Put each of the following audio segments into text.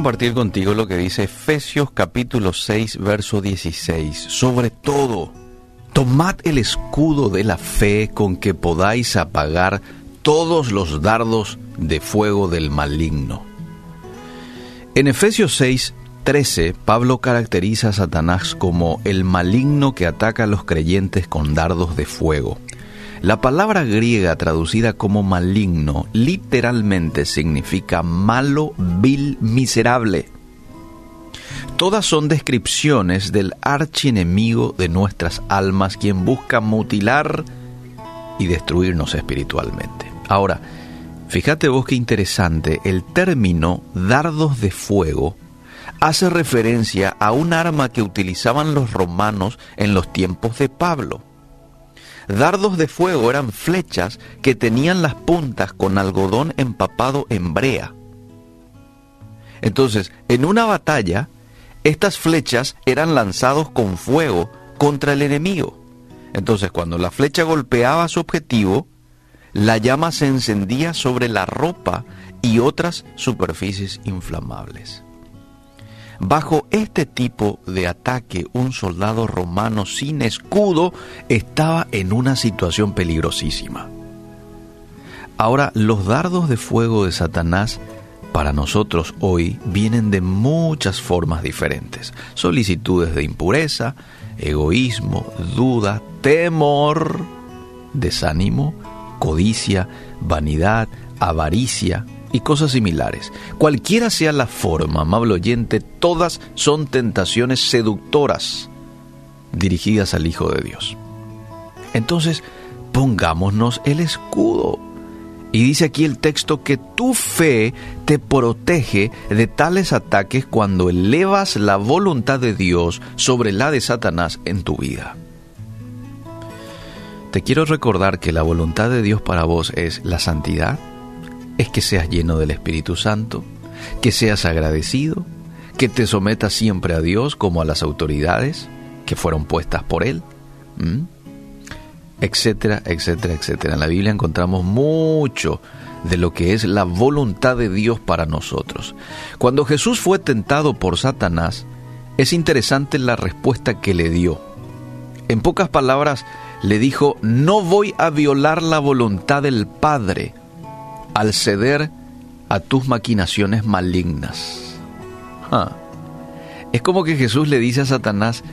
compartir contigo lo que dice Efesios capítulo 6, verso 16. Sobre todo, tomad el escudo de la fe con que podáis apagar todos los dardos de fuego del maligno. En Efesios 6, 13, Pablo caracteriza a Satanás como el maligno que ataca a los creyentes con dardos de fuego. La palabra griega traducida como maligno literalmente significa malo, vil, miserable. Todas son descripciones del archienemigo de nuestras almas, quien busca mutilar y destruirnos espiritualmente. Ahora, fíjate vos qué interesante, el término dardos de fuego hace referencia a un arma que utilizaban los romanos en los tiempos de Pablo. Dardos de fuego eran flechas que tenían las puntas con algodón empapado en brea. Entonces, en una batalla, estas flechas eran lanzados con fuego contra el enemigo. Entonces, cuando la flecha golpeaba a su objetivo, la llama se encendía sobre la ropa y otras superficies inflamables. Bajo este tipo de ataque, un soldado romano sin escudo estaba en una situación peligrosísima. Ahora, los dardos de fuego de Satanás para nosotros hoy vienen de muchas formas diferentes. Solicitudes de impureza, egoísmo, duda, temor, desánimo, codicia, vanidad, avaricia, y cosas similares. Cualquiera sea la forma, amable oyente, todas son tentaciones seductoras dirigidas al Hijo de Dios. Entonces, pongámonos el escudo. Y dice aquí el texto que tu fe te protege de tales ataques cuando elevas la voluntad de Dios sobre la de Satanás en tu vida. Te quiero recordar que la voluntad de Dios para vos es la santidad, es que seas lleno del Espíritu Santo, que seas agradecido, que te sometas siempre a Dios como a las autoridades que fueron puestas por Él, etcétera, etcétera, etcétera. En la Biblia encontramos mucho de lo que es la voluntad de Dios para nosotros. Cuando Jesús fue tentado por Satanás, es interesante la respuesta que le dio. En pocas palabras, le dijo, no voy a violar la voluntad del Padre, al ceder a tus maquinaciones malignas. Ah. Es como que Jesús le dice a Satanás,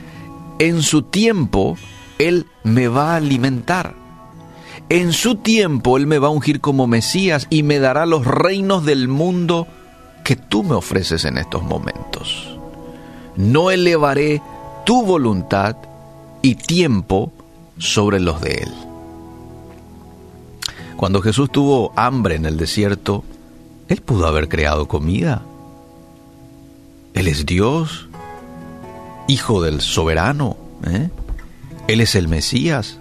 en su tiempo Él me va a alimentar. En su tiempo Él me va a ungir como Mesías y me dará los reinos del mundo que tú me ofreces en estos momentos. No elevaré tu voluntad y tiempo sobre los de Él. Cuando Jesús tuvo hambre en el desierto, Él pudo haber creado comida. Él es Dios, Hijo del soberano. ¿eh? Él es el Mesías.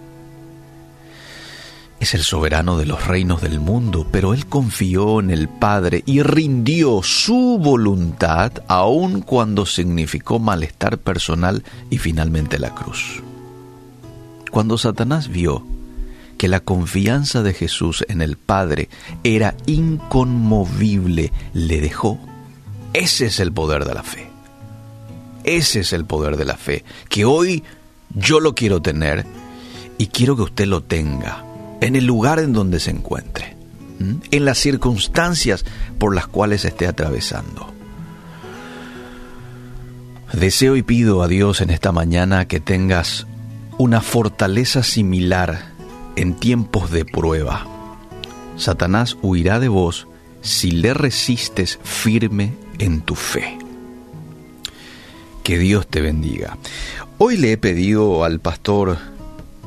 Es el soberano de los reinos del mundo, pero Él confió en el Padre y rindió su voluntad aun cuando significó malestar personal y finalmente la cruz. Cuando Satanás vio que la confianza de Jesús en el Padre era inconmovible, le dejó. Ese es el poder de la fe. Ese es el poder de la fe, que hoy yo lo quiero tener y quiero que usted lo tenga en el lugar en donde se encuentre, en las circunstancias por las cuales esté atravesando. Deseo y pido a Dios en esta mañana que tengas una fortaleza similar en tiempos de prueba. Satanás huirá de vos si le resistes firme en tu fe. Que Dios te bendiga. Hoy le he pedido al pastor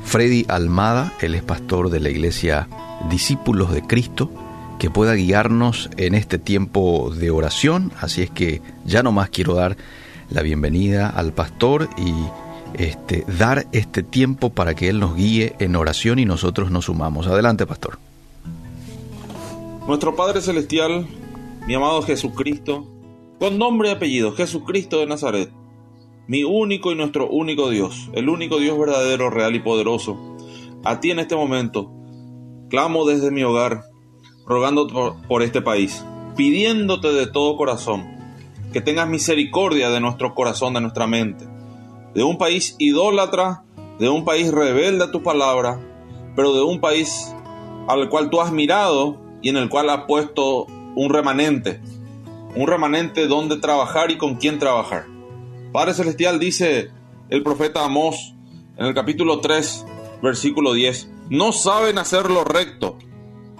Freddy Almada, él es pastor de la iglesia Discípulos de Cristo, que pueda guiarnos en este tiempo de oración. Así es que ya no más quiero dar la bienvenida al pastor y este, dar este tiempo para que Él nos guíe en oración y nosotros nos sumamos. Adelante, pastor. Nuestro Padre Celestial, mi amado Jesucristo, con nombre y apellido, Jesucristo de Nazaret, mi único y nuestro único Dios, el único Dios verdadero, real y poderoso, a ti en este momento, clamo desde mi hogar, rogando por, por este país, pidiéndote de todo corazón que tengas misericordia de nuestro corazón, de nuestra mente, de un país idólatra, de un país rebelde a tu palabra, pero de un país al cual tú has mirado y en el cual has puesto un remanente, un remanente donde trabajar y con quién trabajar. Padre Celestial dice el profeta Amós en el capítulo 3, versículo 10, no saben hacer lo recto,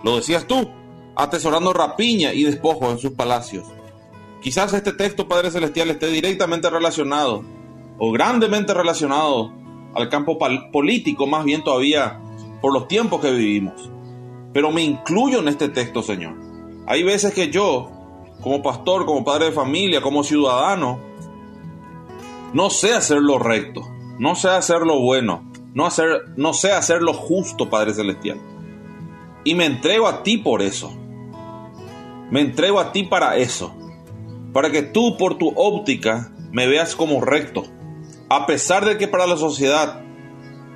lo decías tú, atesorando rapiña y despojo en sus palacios. Quizás este texto, Padre Celestial, esté directamente relacionado o grandemente relacionado al campo político, más bien todavía por los tiempos que vivimos. Pero me incluyo en este texto, Señor. Hay veces que yo, como pastor, como padre de familia, como ciudadano, no sé hacer lo recto, no sé hacer lo bueno, no, hacer, no sé hacer lo justo, Padre Celestial. Y me entrego a ti por eso. Me entrego a ti para eso. Para que tú por tu óptica me veas como recto. A pesar de que para la sociedad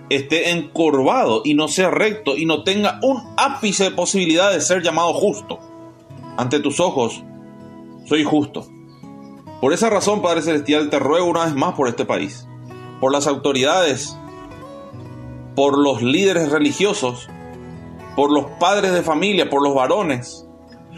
esté encorvado y no sea recto y no tenga un ápice de posibilidad de ser llamado justo. Ante tus ojos, soy justo. Por esa razón, Padre Celestial, te ruego una vez más por este país, por las autoridades, por los líderes religiosos, por los padres de familia, por los varones,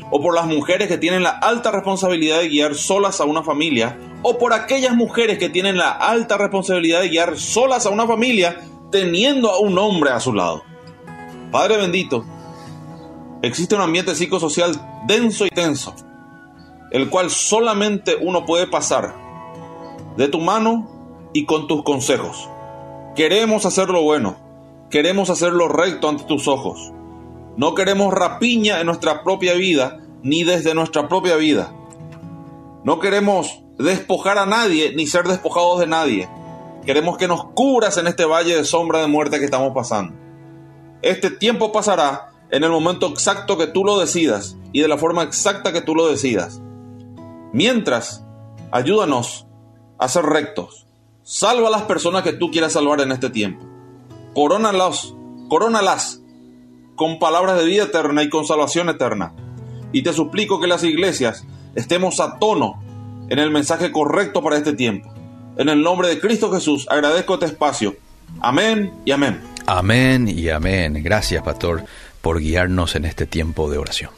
o por las mujeres que tienen la alta responsabilidad de guiar solas a una familia, o por aquellas mujeres que tienen la alta responsabilidad de guiar solas a una familia teniendo a un hombre a su lado. Padre bendito, existe un ambiente psicosocial denso y tenso, el cual solamente uno puede pasar de tu mano y con tus consejos. Queremos hacer lo bueno, queremos hacer lo recto ante tus ojos. No queremos rapiña en nuestra propia vida, ni desde nuestra propia vida. No queremos despojar a nadie, ni ser despojados de nadie. Queremos que nos cubras en este valle de sombra de muerte que estamos pasando. Este tiempo pasará en el momento exacto que tú lo decidas y de la forma exacta que tú lo decidas. Mientras, ayúdanos a ser rectos. Salva a las personas que tú quieras salvar en este tiempo. Corónalas, corónalas con palabras de vida eterna y con salvación eterna. Y te suplico que las iglesias estemos a tono en el mensaje correcto para este tiempo. En el nombre de Cristo Jesús agradezco este espacio. Amén y amén. Amén y amén. Gracias, pastor, por guiarnos en este tiempo de oración.